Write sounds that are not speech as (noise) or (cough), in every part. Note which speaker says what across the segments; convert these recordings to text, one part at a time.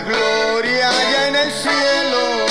Speaker 1: gloria ya en el cielo,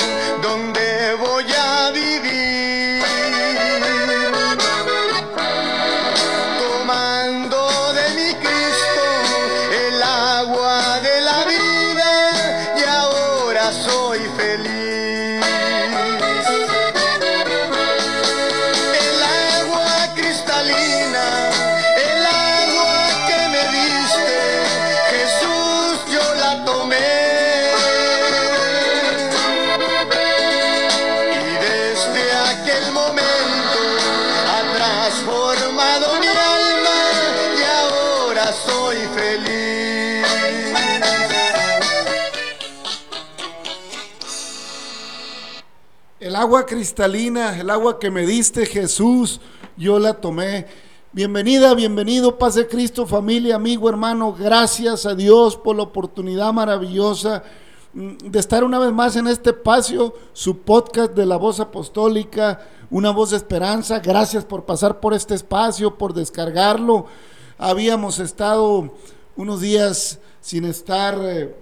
Speaker 1: cristalina, el agua que me diste Jesús, yo la tomé.
Speaker 2: Bienvenida, bienvenido, paz de Cristo, familia, amigo, hermano. Gracias a Dios por la oportunidad maravillosa mm, de estar una vez más en este espacio, su podcast de la voz apostólica, una voz de esperanza. Gracias por pasar por este espacio, por descargarlo. Habíamos estado unos días sin estar eh,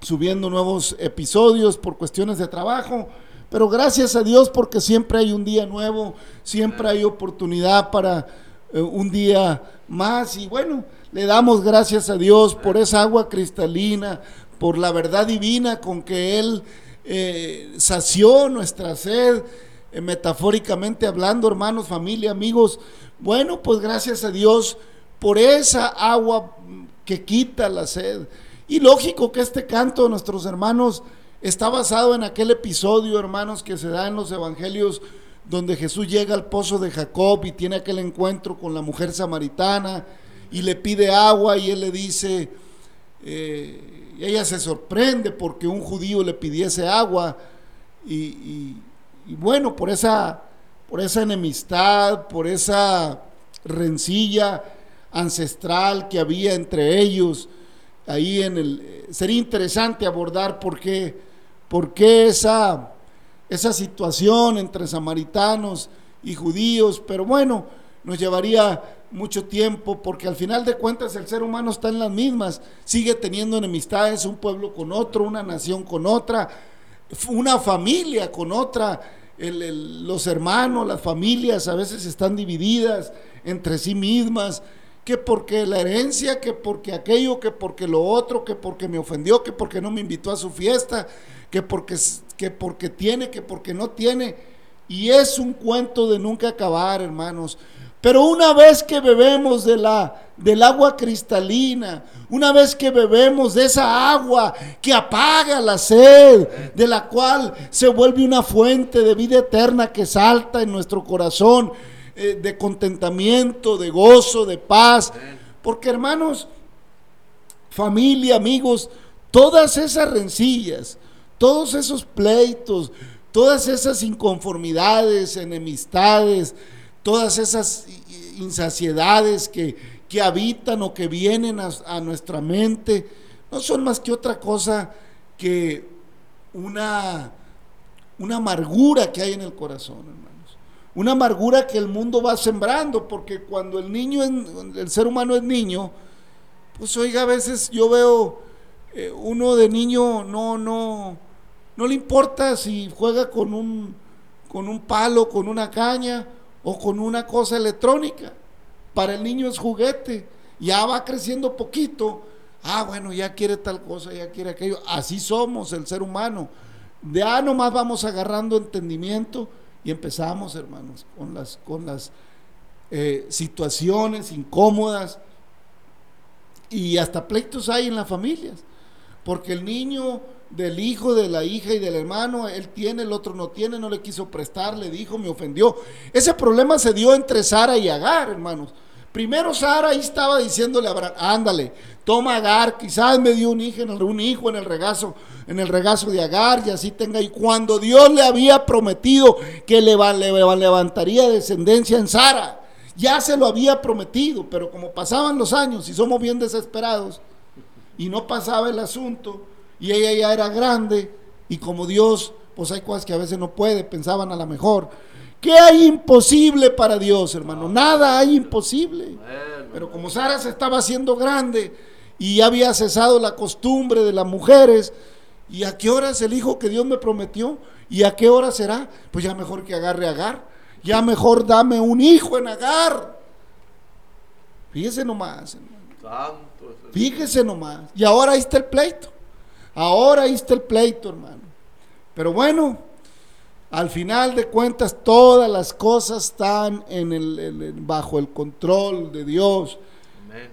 Speaker 2: subiendo nuevos episodios por cuestiones de trabajo. Pero gracias a Dios porque siempre hay un día nuevo, siempre hay oportunidad para eh, un día más. Y bueno, le damos gracias a Dios por esa agua cristalina, por la verdad divina con que Él eh, sació nuestra sed, eh, metafóricamente hablando, hermanos, familia, amigos. Bueno, pues gracias a Dios por esa agua que quita la sed. Y lógico que este canto de nuestros hermanos está basado en aquel episodio, hermanos, que se da en los evangelios donde Jesús llega al pozo de Jacob y tiene aquel encuentro con la mujer samaritana y le pide agua y él le dice, eh, y ella se sorprende porque un judío le pidiese agua y, y- y bueno, por esa, por esa enemistad, por esa rencilla ancestral que había entre ellos, ahí en el eh, sería interesante abordar por qué, por qué esa, esa situación entre samaritanos y judíos, pero bueno, nos llevaría mucho tiempo porque al final de cuentas el ser humano está en las mismas, sigue teniendo enemistades un pueblo con otro, una nación con otra, una familia con otra, los hermanos, las familias a veces están divididas entre sí mismas, que porque la herencia, que porque aquello, que porque lo otro, que porque me ofendió, que porque no me invitó a su fiesta, que porque, que porque tiene, que porque no tiene. Y es un cuento de nunca acabar, hermanos. Pero una vez que bebemos de la, del agua cristalina, una vez que bebemos de esa agua que apaga la sed, de la cual se vuelve una fuente de vida eterna que salta en nuestro corazón, eh, de contentamiento, de gozo, de paz. Porque hermanos, familia, amigos, todas esas rencillas, todos esos pleitos, todas esas inconformidades, enemistades, todas esas insaciedades que, que habitan o que vienen a, a nuestra mente, no son más que otra cosa que una, una amargura que hay en el corazón, hermanos. Una amargura que el mundo va sembrando, porque cuando el niño, el ser humano es niño, pues oiga, a veces yo veo eh, uno de niño no, no, no le importa si juega con un, con un palo, con una caña o con una cosa electrónica. Para el niño es juguete. Ya va creciendo poquito. Ah, bueno, ya quiere tal cosa, ya quiere aquello. Así somos el ser humano. De A nomás vamos agarrando entendimiento y empezamos, hermanos, con las, con las eh, situaciones incómodas Y hasta pleitos hay en las familias, porque el niño del hijo, de la hija y del hermano, él tiene, el otro no tiene, no le quiso prestar, le dijo, me ofendió. Ese problema se dio entre Sara y Agar, hermanos. Primero Sara ahí estaba diciéndole a Abraham, ándale, toma Agar, quizás me dio un hijo, en el, regazo, en el regazo de Agar y así tenga. Y cuando Dios le había prometido que le, le levantaría descendencia en Sara, ya se lo había prometido, pero como pasaban los años y somos bien desesperados y no pasaba el asunto y ella ya era grande y como Dios, pues hay cosas que a veces no puede, pensaban a lo mejor. ¿Qué hay imposible para Dios, hermano? Nada hay imposible. Pero como Sara se estaba haciendo grande y ya había cesado la costumbre de las mujeres, ¿y a qué hora es el hijo que Dios me prometió? ¿Y a qué hora será? Pues ya mejor que agarre agar ya mejor dame un hijo en Agar. Fíjese nomás, hermano. Fíjese nomás. Y ahora ahí está el pleito. Ahora ahí está el pleito, hermano. Pero bueno, al final de cuentas todas las cosas están en el, bajo el control de Dios.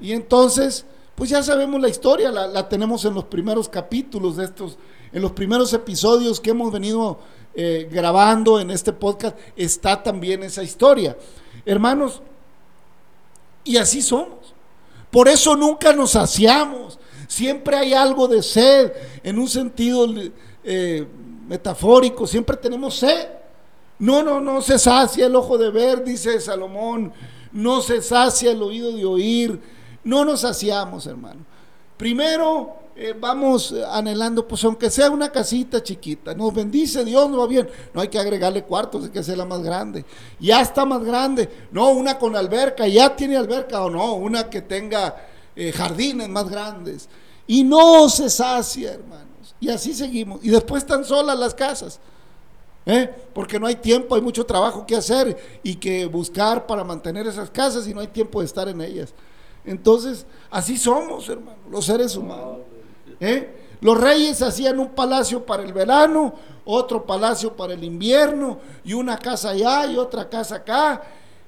Speaker 2: Y entonces, pues ya sabemos la historia, la, la, tenemos en los primeros capítulos de estos, en los primeros episodios que hemos venido eh, grabando en este podcast, está también esa historia. Hermanos, y así somos. Por eso nunca nos saciamos. Siempre hay algo de sed, en un sentido eh, metafórico, siempre tenemos sed. No, no, no se sacia el ojo de ver, dice Salomón. No se sacia el oído de oír. No nos saciamos, hermano. Primero, eh, vamos anhelando, pues aunque sea una casita chiquita, nos bendice Dios, nos va bien. No hay que agregarle cuartos, hay que hacerla más grande. Ya está más grande. No, una con alberca, ya tiene alberca o no, una que tenga eh, jardines más grandes. Y no se sacia, hermanos. Y así seguimos. Y después están solas las casas. ¿eh? Porque no hay tiempo, hay mucho trabajo que hacer y que buscar para mantener esas casas y no hay tiempo de estar en ellas. Entonces, así somos, hermanos, los seres humanos. ¿Eh? Los reyes hacían un palacio para el verano, otro palacio para el invierno, y una casa allá y otra casa acá,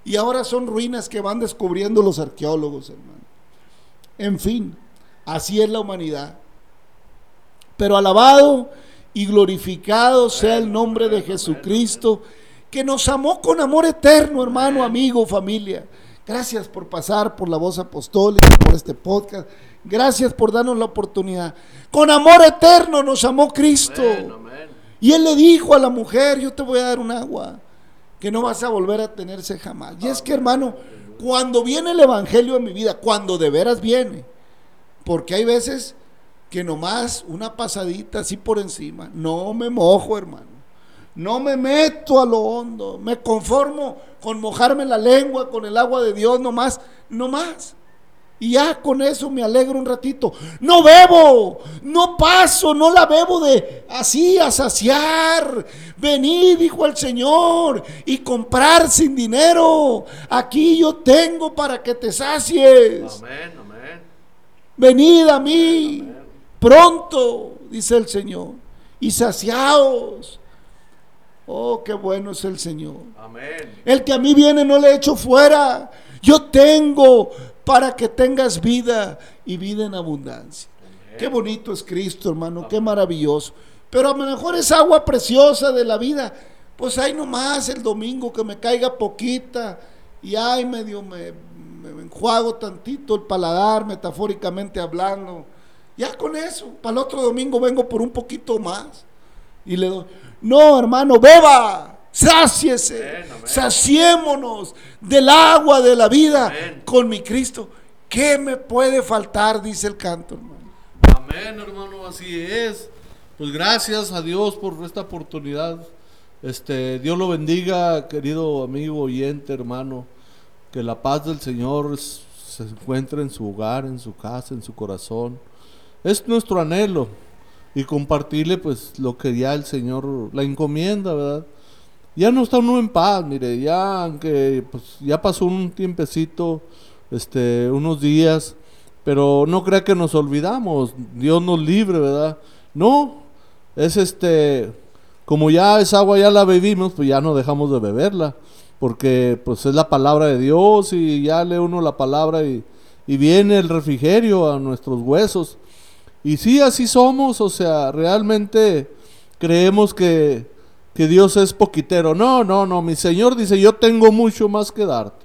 Speaker 2: y ahora son ruinas que van descubriendo los arqueólogos, hermano. En fin, así es la humanidad. Pero alabado y glorificado sea el nombre de Jesucristo, que nos amó con amor eterno, hermano, amigo, familia. Gracias por pasar por la voz apostólica, por este podcast. Gracias por darnos la oportunidad. Con amor eterno nos amó Cristo. Y Él le dijo a la mujer, yo te voy a dar un agua que no vas a volver a tenerse jamás. Y es que hermano, cuando viene el Evangelio en mi vida, cuando de veras viene, porque hay veces que nomás una pasadita así por encima, no me mojo hermano. No me meto a lo hondo, me conformo con mojarme la lengua con el agua de Dios nomás, nomás. Y ya con eso me alegro un ratito. No bebo, no paso, no la bebo de así a saciar. Venid, dijo el Señor, y comprar sin dinero. Aquí yo tengo para que te sacies. Amén, amén. Venid a mí pronto, dice el Señor, y saciaos. Oh, qué bueno es el Señor. Amén. El que a mí viene no le echo fuera. Yo tengo para que tengas vida y vida en abundancia. Qué bonito es Cristo, hermano, qué maravilloso. Pero a lo mejor es agua preciosa de la vida. Pues hay nomás el domingo que me caiga poquita y ay, medio me, me enjuago tantito el paladar, metafóricamente hablando. Ya con eso, para el otro domingo vengo por un poquito más. Y le doy, no, hermano, beba sáciese, saciémonos del agua de la vida con mi Cristo. ¿Qué me puede faltar? Dice el canto, hermano.
Speaker 3: Amén, hermano, así es. Pues gracias a Dios por esta oportunidad. Este, Dios lo bendiga, querido amigo oyente, hermano. Que la paz del Señor se encuentre en su hogar, en su casa, en su corazón. Es nuestro anhelo y compartirle pues lo que ya el Señor la encomienda, ¿verdad? ya no está uno en paz, mire, ya aunque pues ya pasó un tiempecito, este, unos días, pero no crea que nos olvidamos, Dios nos libre, ¿verdad? No, es este, como ya esa agua ya la bebimos, pues ya no dejamos de beberla, porque pues es la palabra de Dios y ya lee uno la palabra y, y viene el refrigerio a nuestros huesos. Y sí, así somos, o sea, realmente creemos que, que Dios es poquitero. No, no, no, mi Señor dice, yo tengo mucho más que darte.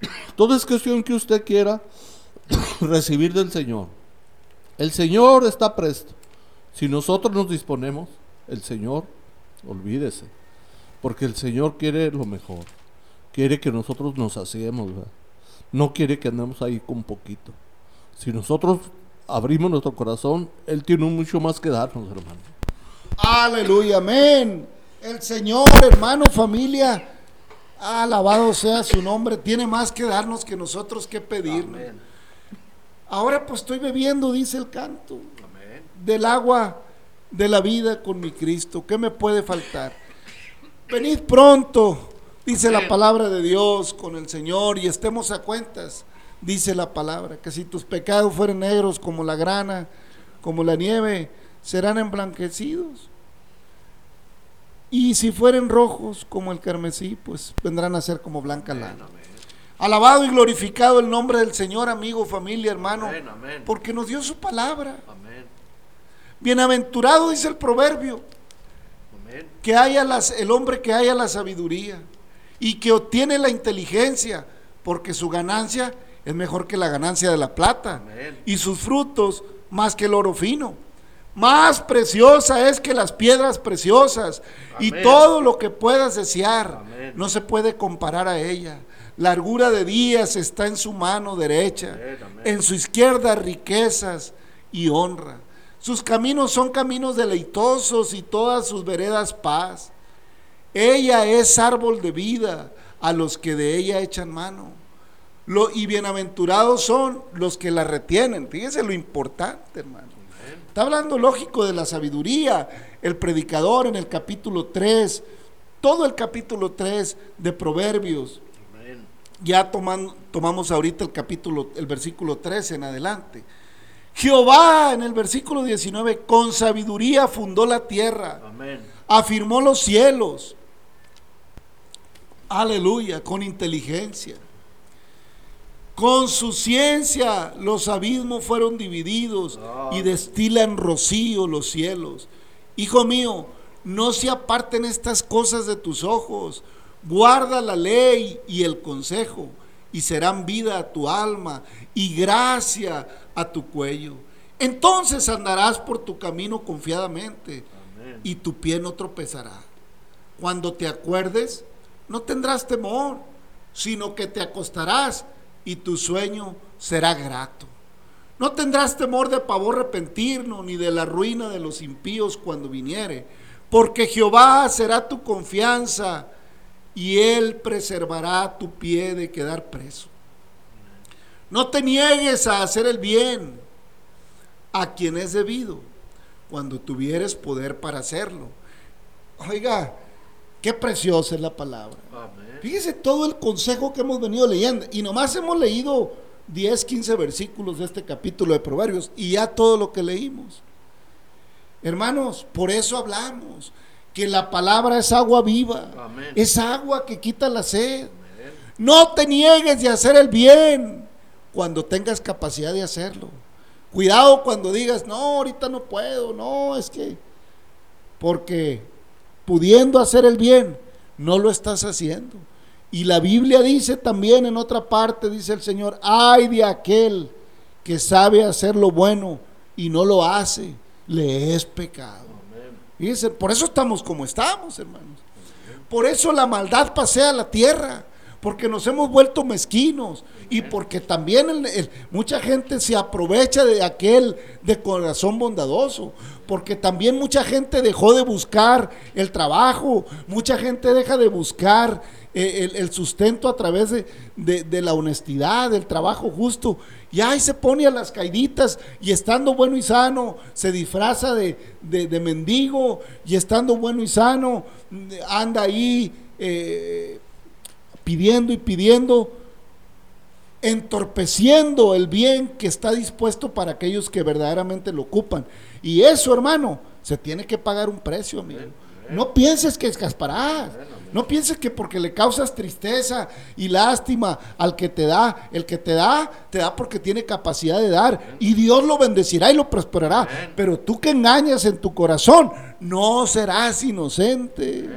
Speaker 3: (coughs) Todo es cuestión que usted quiera (coughs) recibir del Señor. El Señor está presto. Si nosotros nos disponemos, el Señor, olvídese. Porque el Señor quiere lo mejor. Quiere que nosotros nos hacemos, No quiere que andemos ahí con poquito. Si nosotros abrimos nuestro corazón, Él tiene mucho más que darnos, hermano.
Speaker 2: Aleluya, amén. El Señor, hermano, familia, alabado sea su nombre, tiene más que darnos que nosotros que pedir. Ahora pues estoy bebiendo, dice el canto, del agua de la vida con mi Cristo. ¿Qué me puede faltar? Venid pronto, dice la palabra de Dios con el Señor y estemos a cuentas, dice la palabra, que si tus pecados fueren negros como la grana, como la nieve, serán emblanquecidos. Y si fueren rojos como el carmesí, pues vendrán a ser como blanca lana. Alabado y glorificado el nombre del Señor, amigo, familia, hermano, porque nos dio su palabra. Bienaventurado dice el proverbio, que haya las, el hombre que haya la sabiduría y que obtiene la inteligencia, porque su ganancia es mejor que la ganancia de la plata y sus frutos más que el oro fino. Más preciosa es que las piedras preciosas y todo lo que puedas desear no se puede comparar a ella. Largura de días está en su mano derecha, en su izquierda riquezas y honra. Sus caminos son caminos deleitosos y todas sus veredas paz. Ella es árbol de vida a los que de ella echan mano. Lo, y bienaventurados son los que la retienen. Fíjense lo importante, hermano. Está hablando lógico de la sabiduría. El predicador en el capítulo 3, todo el capítulo 3 de Proverbios. Ya tomamos ahorita el capítulo, el versículo 13 en adelante. Jehová en el versículo 19, con sabiduría fundó la tierra, afirmó los cielos. Aleluya, con inteligencia. Con su ciencia los abismos fueron divididos y ah. destilan rocío los cielos. Hijo mío, no se aparten estas cosas de tus ojos. Guarda la ley y el consejo y serán vida a tu alma y gracia a tu cuello. Entonces andarás por tu camino confiadamente y tu pie no tropezará. Cuando te acuerdes, no tendrás temor, sino que te acostarás y tu sueño será grato. No tendrás temor de pavor repentino, ni de la ruina de los impíos cuando viniere, porque Jehová será tu confianza y él preservará tu pie de quedar preso. No te niegues a hacer el bien a quien es debido, cuando tuvieres poder para hacerlo. Oiga, qué preciosa es la palabra. Fíjese todo el consejo que hemos venido leyendo. Y nomás hemos leído 10, 15 versículos de este capítulo de Proverbios y ya todo lo que leímos. Hermanos, por eso hablamos que la palabra es agua viva, es agua que quita la sed. No te niegues de hacer el bien cuando tengas capacidad de hacerlo. Cuidado cuando digas, no, ahorita no puedo, no, es que, porque pudiendo hacer el bien, no lo estás haciendo. Y la Biblia dice también en otra parte, dice el Señor, ay de aquel que sabe hacer lo bueno y no lo hace, le es pecado. Dice, por eso estamos como estamos, hermanos. Por eso la maldad pasea la tierra, porque nos hemos vuelto mezquinos y porque también mucha gente se aprovecha de aquel de corazón bondadoso, porque también mucha gente dejó de buscar el trabajo, mucha gente deja de buscar eh, el, sustento a través de, la honestidad, del trabajo justo. Y ahí se pone a las caiditas y estando bueno y sano, se disfraza de, mendigo y estando bueno y sano, anda ahí eh, pidiendo y pidiendo, entorpeciendo el bien que está dispuesto para aquellos que verdaderamente lo ocupan. Y eso, hermano, se tiene que pagar un precio, amigo. No pienses que escasparás. No pienses que porque le causas tristeza y lástima al que te da, el que te da, te da porque tiene capacidad de dar. Y Dios lo bendecirá y lo prosperará. Pero tú que engañas en tu corazón, no serás inocente.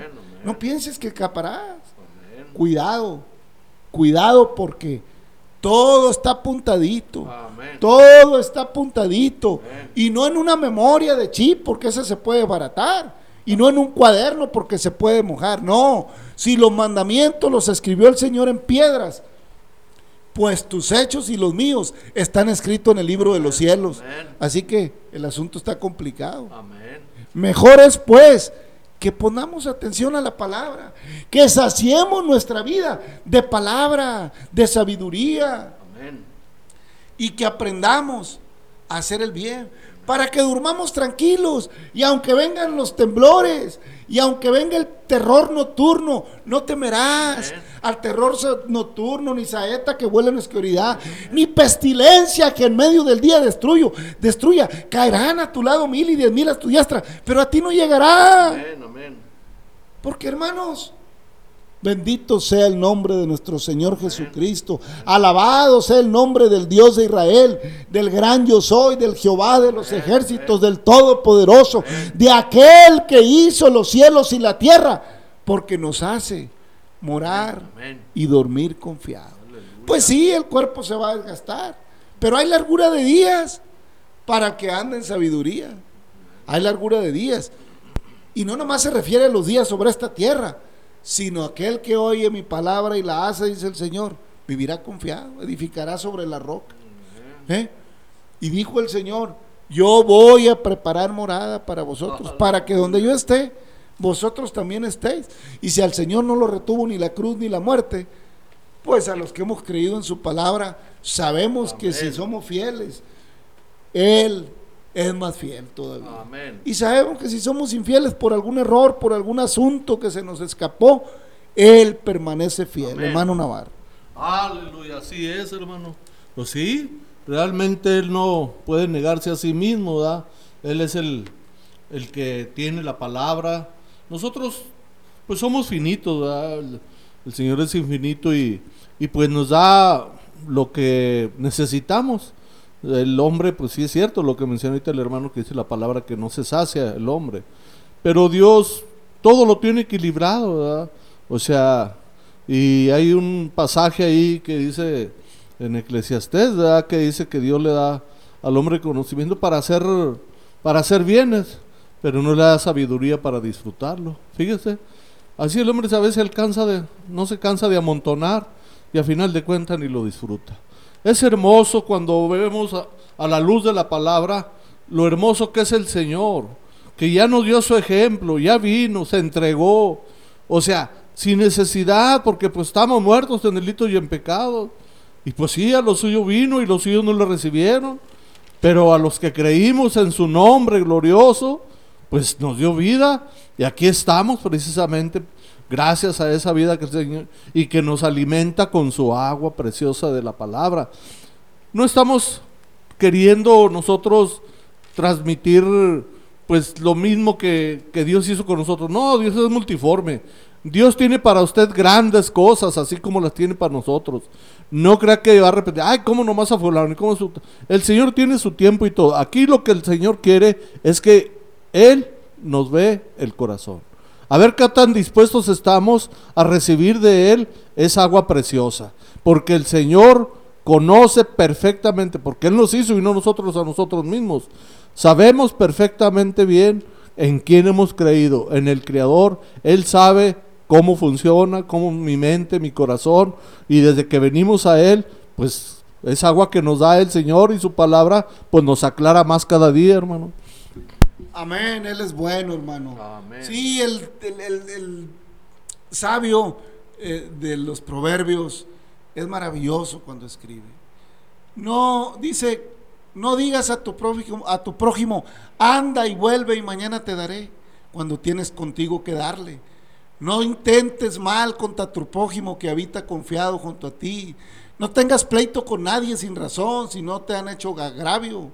Speaker 2: No pienses que escaparás. Cuidado, cuidado porque todo está apuntadito. Todo está apuntadito. Y no en una memoria de chip, porque esa se puede baratar. Y no en un cuaderno, porque se puede mojar. No, si los mandamientos los escribió el Señor en piedras, pues tus hechos y los míos están escritos en el libro de los cielos. Así que el asunto está complicado. Mejor es pues que pongamos atención a la palabra, que saciemos nuestra vida de palabra, de sabiduría, y que aprendamos a hacer el bien, para que durmamos tranquilos y aunque vengan los temblores y aunque venga el terror nocturno, no temerás al terror nocturno, ni saeta que vuela en la oscuridad, ni pestilencia que en medio del día destruyo, destruya. Caerán a tu lado mil y diez mil a tu diestra, pero a ti no llegará. Porque hermanos, Bendito sea el nombre de nuestro Señor Jesucristo. Alabado sea el nombre del Dios de Israel, del gran yo soy, del Jehová de los ejércitos, del Todopoderoso, de aquel que hizo los cielos y la tierra, porque nos hace morar y dormir confiado. Pues sí, el cuerpo se va a desgastar, pero hay largura de días para que ande en sabiduría. Hay largura de días. Y no nomás se refiere a los días sobre esta tierra sino aquel que oye mi palabra y la hace, dice el Señor, vivirá confiado, edificará sobre la roca. ¿Eh? Y dijo el Señor, yo voy a preparar morada para vosotros, para que donde yo esté, vosotros también estéis. Y si al Señor no lo retuvo ni la cruz ni la muerte, pues a los que hemos creído en su palabra, sabemos que si somos fieles, Él es más fiel todavía. Y sabemos que si somos infieles por algún error, por algún asunto que se nos escapó, Él permanece fiel, hermano Navarro.
Speaker 3: Aleluya, así es, hermano. Pues sí, realmente Él no puede negarse a sí mismo, ¿verdad? Él es el, el que tiene la palabra. Nosotros, pues somos finitos, ¿verdad? El, el Señor es infinito y, y pues nos da lo que necesitamos el hombre, pues sí es cierto lo que menciona ahorita el hermano que dice la palabra que no se sacia el hombre. Pero Dios todo lo tiene equilibrado. O sea, y hay un pasaje ahí que dice en Eclesiastés. Que dice que Dios le da al hombre conocimiento para hacer, para hacer bienes, pero no le da sabiduría para disfrutarlo. Fíjese, así el hombre a veces alcanza de, no se cansa de amontonar y a final de cuentas ni lo disfruta. Es hermoso cuando vemos a, la luz de la palabra lo hermoso que es el Señor, que ya nos dio su ejemplo, ya vino, se entregó, o sea, sin necesidad, porque pues estamos muertos en delito y en pecado. Y pues sí, a los suyos vino y los suyos no le recibieron, pero a los que creímos en su nombre glorioso, pues nos dio vida. Y aquí estamos precisamente gracias a esa vida que el Señor y que nos alimenta con su agua preciosa de la palabra. No estamos queriendo nosotros transmitir pues lo mismo que, que Dios hizo con nosotros. No, Dios es multiforme. Dios tiene para usted grandes cosas, así como las tiene para nosotros. No crea que va a repetir, ay, ¿cómo nomás a fulano? ¿Cómo su... El Señor tiene su tiempo y todo. Aquí lo que el Señor quiere es que Él nos ve el corazón. A ver qué tan dispuestos estamos a recibir de Él esa agua preciosa. Porque el Señor conoce perfectamente, porque Él nos hizo y no nosotros a nosotros mismos. Sabemos perfectamente bien en quién hemos creído, en el Creador. Él sabe cómo funciona, cómo mi mente, mi corazón, y desde que venimos a Él, pues es agua que nos da el Señor y su palabra, pues nos aclara más cada día, hermano.
Speaker 2: Amén, Él es bueno, hermano. Sí, el, sabio eh, de los proverbios es maravilloso cuando escribe. No, dice, no digas a tu prójimo, a tu prójimo, anda y vuelve y mañana te daré, cuando tienes contigo que darle. No intentes mal contra tu prójimo que habita confiado junto a ti. No tengas pleito con nadie sin razón, si no te han hecho agravio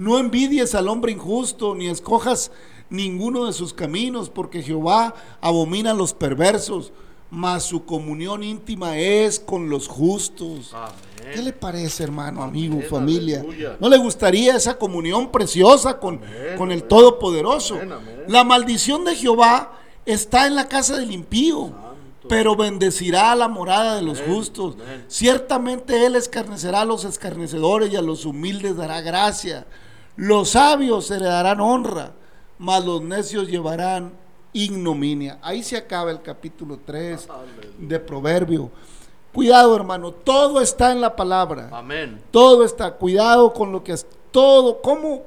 Speaker 2: No envidies al hombre injusto, ni escojas ninguno de sus caminos, porque Jehová abomina a los perversos, mas su comunión íntima es con los justos.
Speaker 3: Amén.
Speaker 2: ¿Qué le parece, hermano, amigo,
Speaker 3: Amén,
Speaker 2: familia?
Speaker 3: aleluya.
Speaker 2: ¿No le gustaría esa comunión preciosa con,
Speaker 3: Amén,
Speaker 2: con el. Todopoderoso? La maldición de Jehová está en la casa del impío, pero bendecirá la morada de los justos. Ciertamente Él escarnecerá a los escarnecedores y a los humildes dará gracia. Los sabios heredarán honra, mas los necios llevarán ignominia. Ahí se acaba el capítulo 3 de Proverbio. Cuidado, hermano, todo está en la palabra.
Speaker 3: Amén.
Speaker 2: Todo está, cuidado con lo que es todo. ¿Cómo,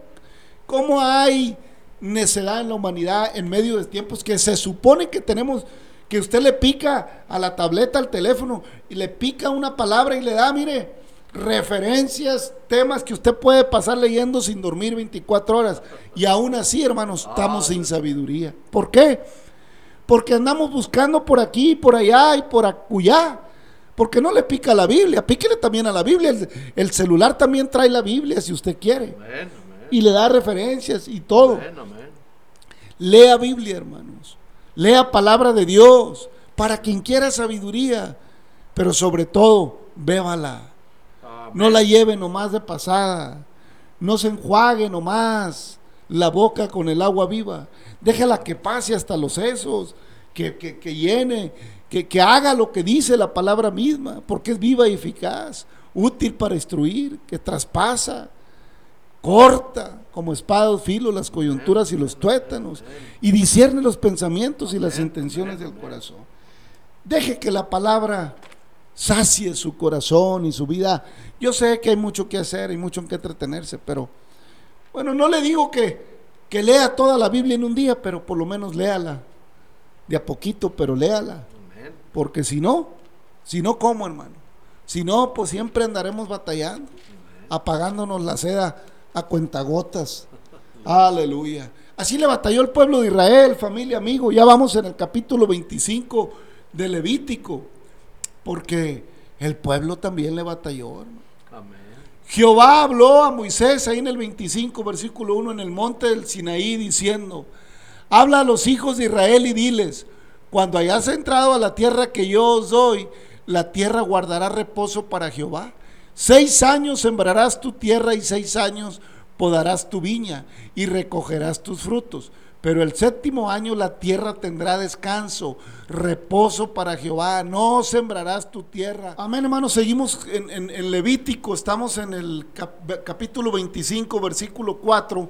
Speaker 2: cómo hay necedad en la humanidad en medio de tiempos que se supone que tenemos, que usted le pica a la tableta, al teléfono, y le pica una palabra y le da, mire, referencias, temas que usted puede pasar leyendo sin dormir 24 horas. Y aún así, hermanos, estamos sin sabiduría. ¿Por qué? Porque andamos buscando por aquí, por allá y por acullá. Porque no le pica a la Biblia, píquele también a la Biblia. El, el celular también trae la Biblia si usted quiere. Y le da referencias y todo. Lea Biblia, hermanos. Lea palabra de Dios para quien quiera sabiduría. Pero sobre todo, bébala. No la lleve nomás de pasada. No se enjuague nomás la boca con el agua viva. Déjala que pase hasta los sesos, que, que- que llene, que, que haga lo que dice la palabra misma, porque es viva y eficaz, útil para instruir, que traspasa, corta como espada de filo las coyunturas y los tuétanos, y discierne los pensamientos y las intenciones del corazón. Deje que la palabra sacie su corazón y su vida. Yo sé que hay mucho que hacer y mucho en que entretenerse, pero bueno, no le digo que, que lea toda la Biblia en un día, pero por lo menos léala. De a poquito, pero léala. Porque si no, si no, ¿cómo, hermano? Si no, pues siempre andaremos batallando, apagándonos la seda a cuentagotas. Aleluya. Así le batalló el pueblo de Israel, familia, amigo. Ya vamos en el capítulo 25 de Levítico, porque el pueblo también le batalló, hermano.
Speaker 3: Amén.
Speaker 2: Jehová habló a Moisés ahí en el 25, versículo 1, en el monte del Sinaí, diciendo, habla a los hijos de Israel y diles, cuando hayas entrado a la tierra que yo os doy, la tierra guardará reposo para Jehová. Seis años sembrarás tu tierra y seis años podarás tu viña y recogerás tus frutos. Pero el séptimo año la tierra tendrá descanso, reposo para Jehová. No sembrarás tu tierra. Amén, hermanos. Seguimos en, Levítico. Estamos en el cap- capítulo 25, versículo 4.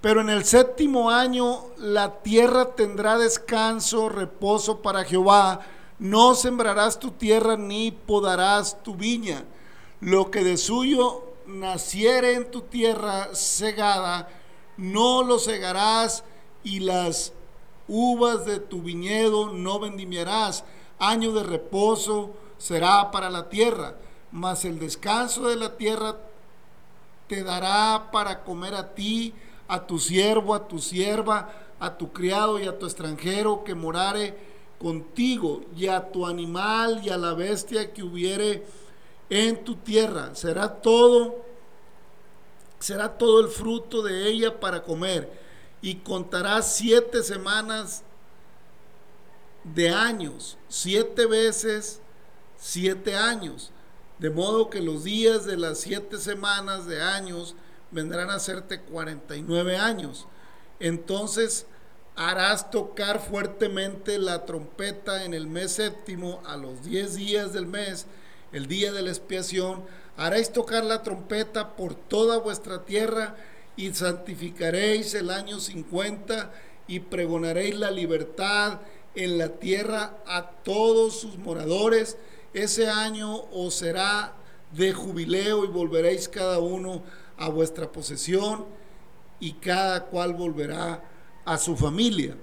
Speaker 2: Pero en el séptimo año la tierra tendrá descanso, reposo para Jehová. No sembrarás tu tierra ni podarás tu viña. Lo que de suyo naciere en tu tierra segada, no lo segarás y las uvas de tu viñedo no vendimiarás. Año de reposo será para la tierra, mas el descanso de la tierra te dará para comer a ti, a tu siervo, a tu sierva, a tu criado y a tu extranjero que morare contigo, y a tu animal y a la bestia que hubiere en tu tierra. Será todo, será todo el fruto de ella para comer, y contarás siete semanas de años, siete veces siete años, de modo que los días de las siete semanas de años vendrán a hacerte 49 años. Entonces harás tocar fuertemente la trompeta en el mes séptimo a los diez días del mes, el día de la expiación. Haréis tocar la trompeta por toda vuestra tierra y santificaréis el año 50 y pregonaréis la libertad en la tierra a todos sus moradores. Ese año os será de jubileo y volveréis cada uno a vuestra posesión y cada cual volverá a su familia.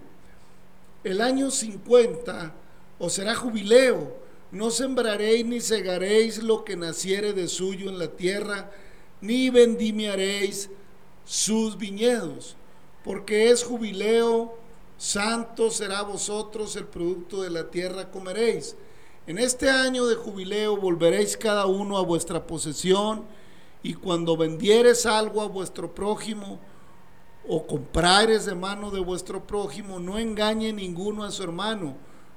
Speaker 2: El año 50 os será jubileo, no sembraréis ni segaréis lo que naciere de suyo en la tierra, ni vendimiaréis sus viñedos, porque es jubileo, santo será vosotros el producto de la tierra comeréis. En este año de jubileo volveréis cada uno a vuestra posesión Y cuando vendieres algo a vuestro prójimo, o comprares de mano de vuestro prójimo, no engañe ninguno a su hermano.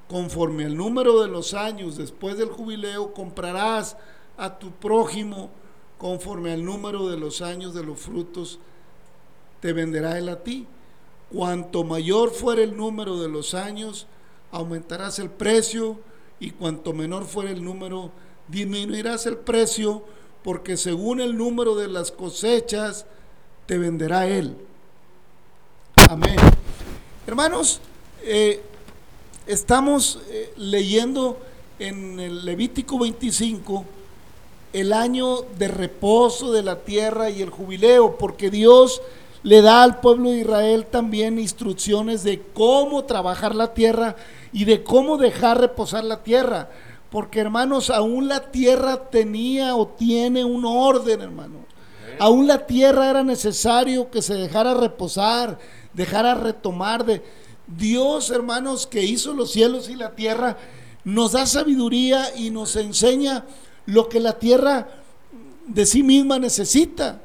Speaker 2: Conforme al número de los años después del jubileo, comprarás a tu prójimo conforme al número de los años de los frutos, te venderá él a ti. Cuanto mayor fuere el número de los años, aumentarás el precio, y cuanto menor fuere el número, disminuirás el precio, porque según el número de las cosechas, te venderá él. Amén. Hermanos, eh, estamos eh, leyendo en el Levítico 25 el año de reposo de la tierra y el jubileo, porque Dios le da al pueblo de Israel también instrucciones de cómo trabajar la tierra y de cómo dejar reposar la tierra. Porque hermanos, aún la tierra tenía o tiene un orden, hermano. Aún la tierra era necesario que se dejara reposar, dejara retomar de Dios, hermanos, que hizo los cielos y la tierra, nos da sabiduría y nos enseña lo que la tierra de sí misma necesita.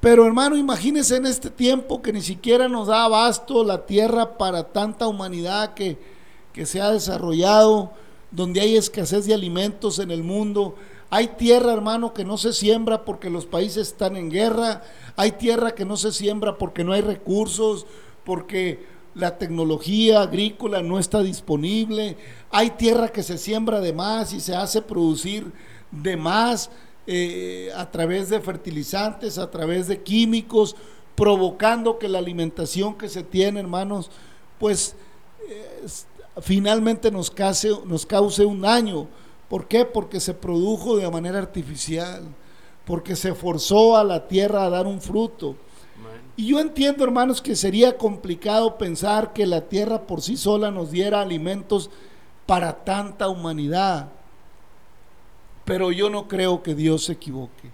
Speaker 2: Pero hermano, imagínese en este tiempo que ni siquiera nos da abasto la tierra para tanta humanidad que, que se ha desarrollado, donde hay escasez de alimentos en el mundo. Hay tierra, hermano, que no se siembra porque los países están en guerra. Hay tierra que no se siembra porque no hay recursos, porque la tecnología agrícola no está disponible. Hay tierra que se siembra de más y se hace producir de más eh, a través de fertilizantes, a través de químicos, provocando que la alimentación que se tiene, hermanos, pues eh, finalmente nos cause, nos cause un daño. ¿Por qué? Porque se produjo de manera artificial, porque se forzó a la tierra a dar un fruto. Y yo entiendo, hermanos, que sería complicado pensar que la tierra por sí sola nos diera alimentos para tanta humanidad. Pero yo no creo que Dios se equivoque.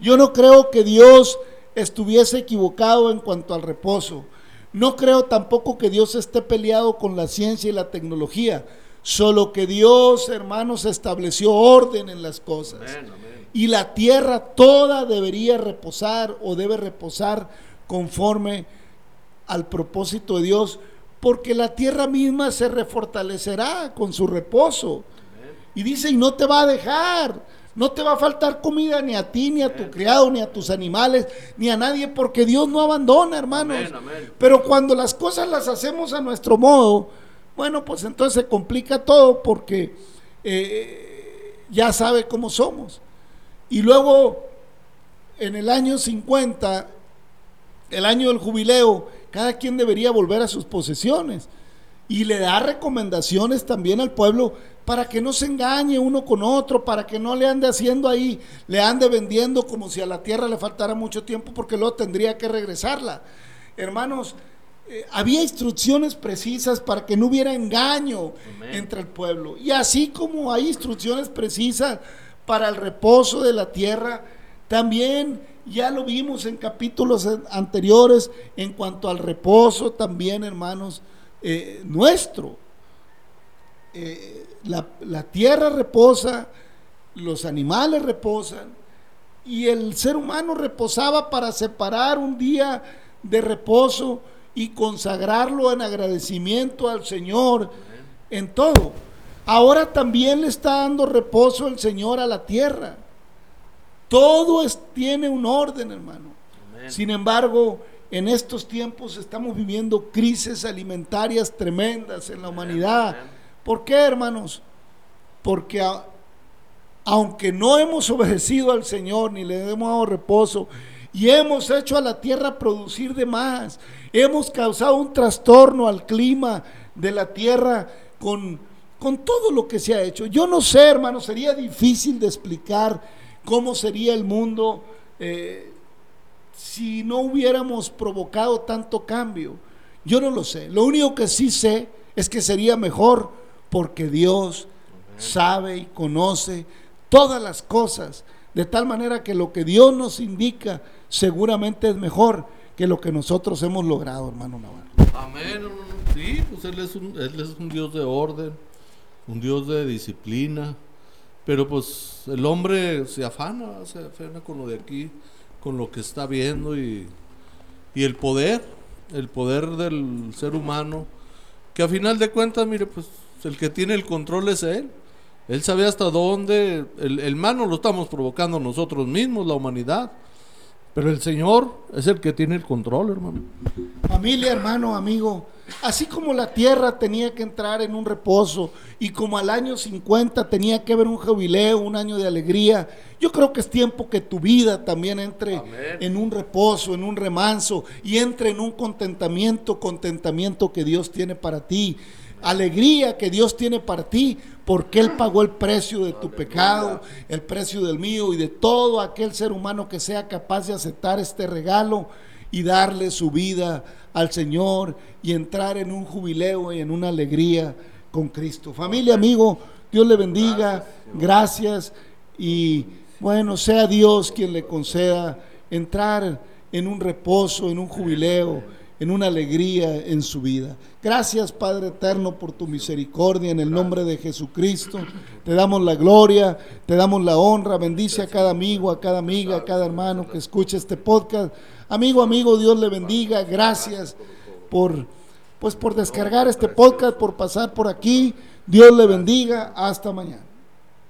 Speaker 2: Yo no creo que Dios estuviese equivocado en cuanto al reposo. No creo tampoco que Dios esté peleado con la ciencia y la tecnología. Solo que Dios, hermanos, estableció orden en las cosas. Y la tierra toda debería reposar o debe reposar conforme al propósito de Dios, porque la tierra misma se refortalecerá con su reposo. Y dice, y no te va a dejar, no te va a faltar comida ni a ti, ni a tu criado, ni a tus animales, ni a nadie, porque Dios no abandona, hermanos. Pero cuando las cosas las hacemos a nuestro modo, bueno, pues entonces se complica todo porque eh, ya sabe cómo somos. Y luego, en el año 50, el año del jubileo, cada quien debería volver a sus posesiones. Y le da recomendaciones también al pueblo para que no se engañe uno con otro, para que no le ande haciendo ahí, le ande vendiendo como si a la tierra le faltara mucho tiempo porque luego tendría que regresarla. Hermanos, eh, había instrucciones precisas para que no hubiera engaño entre el pueblo. Y así como hay instrucciones precisas para el reposo de la tierra, también ya lo vimos en capítulos anteriores en cuanto al reposo también, hermanos, eh, nuestro. Eh, la, tierra reposa, los animales reposan y el ser humano reposaba para separar un día de reposo y consagrarlo en agradecimiento al Señor en todo. Ahora también le está dando reposo el Señor a la tierra. Todo tiene un orden, hermano. Sin embargo, en estos tiempos estamos viviendo crisis alimentarias tremendas en la humanidad. ¿Por qué, hermanos? Porque aunque no hemos obedecido al Señor ni le hemos dado reposo y hemos hecho a la tierra producir de más, hemos causado un trastorno al clima de la tierra con, con todo lo que se ha hecho. Yo no sé, hermanos, sería difícil de explicar cómo sería el mundo eh, si no hubiéramos provocado tanto cambio. Yo no lo sé. Lo único que sí sé es que sería mejor porque Dios sabe y conoce todas las cosas, de tal manera que lo que Dios nos indica seguramente es mejor que lo que nosotros hemos logrado, hermano Navarro.
Speaker 3: Amén. Sí, pues él es, un, él es un Dios de orden, un Dios de disciplina, Pero pues el hombre se afana, se afana con lo de aquí, con lo que está viendo y, y el poder, el poder del ser humano, que a final de cuentas, mire, pues el que tiene el control es él. Él sabe hasta dónde, el, el mal no lo estamos provocando nosotros mismos, la humanidad. Pero el Señor es el que tiene el control, hermano.
Speaker 2: Familia, hermano, amigo, así como la tierra tenía que entrar en un reposo y como al año 50 tenía que haber un jubileo, un año de alegría, yo creo que es tiempo que tu vida también entre en un reposo, en un remanso y entre en un contentamiento, contentamiento que Dios tiene para ti alegría que Dios tiene para ti, porque Él pagó el precio de tu pecado, el precio del mío y de todo aquel ser humano que sea capaz de aceptar este regalo y darle su vida al Señor y entrar en un jubileo y en una alegría con Cristo. Familia, amigo, Dios le bendiga, gracias y bueno, sea Dios quien le conceda entrar en un reposo, en un jubileo en una alegría en su vida. Gracias Padre Eterno por tu misericordia en el nombre de Jesucristo. Te damos la gloria, te damos la honra. Bendice a cada amigo, a cada amiga, a cada hermano que escuche este podcast. Amigo, amigo, Dios le bendiga. Gracias por pues por descargar este podcast, por pasar por aquí. Dios le bendiga. Hasta mañana.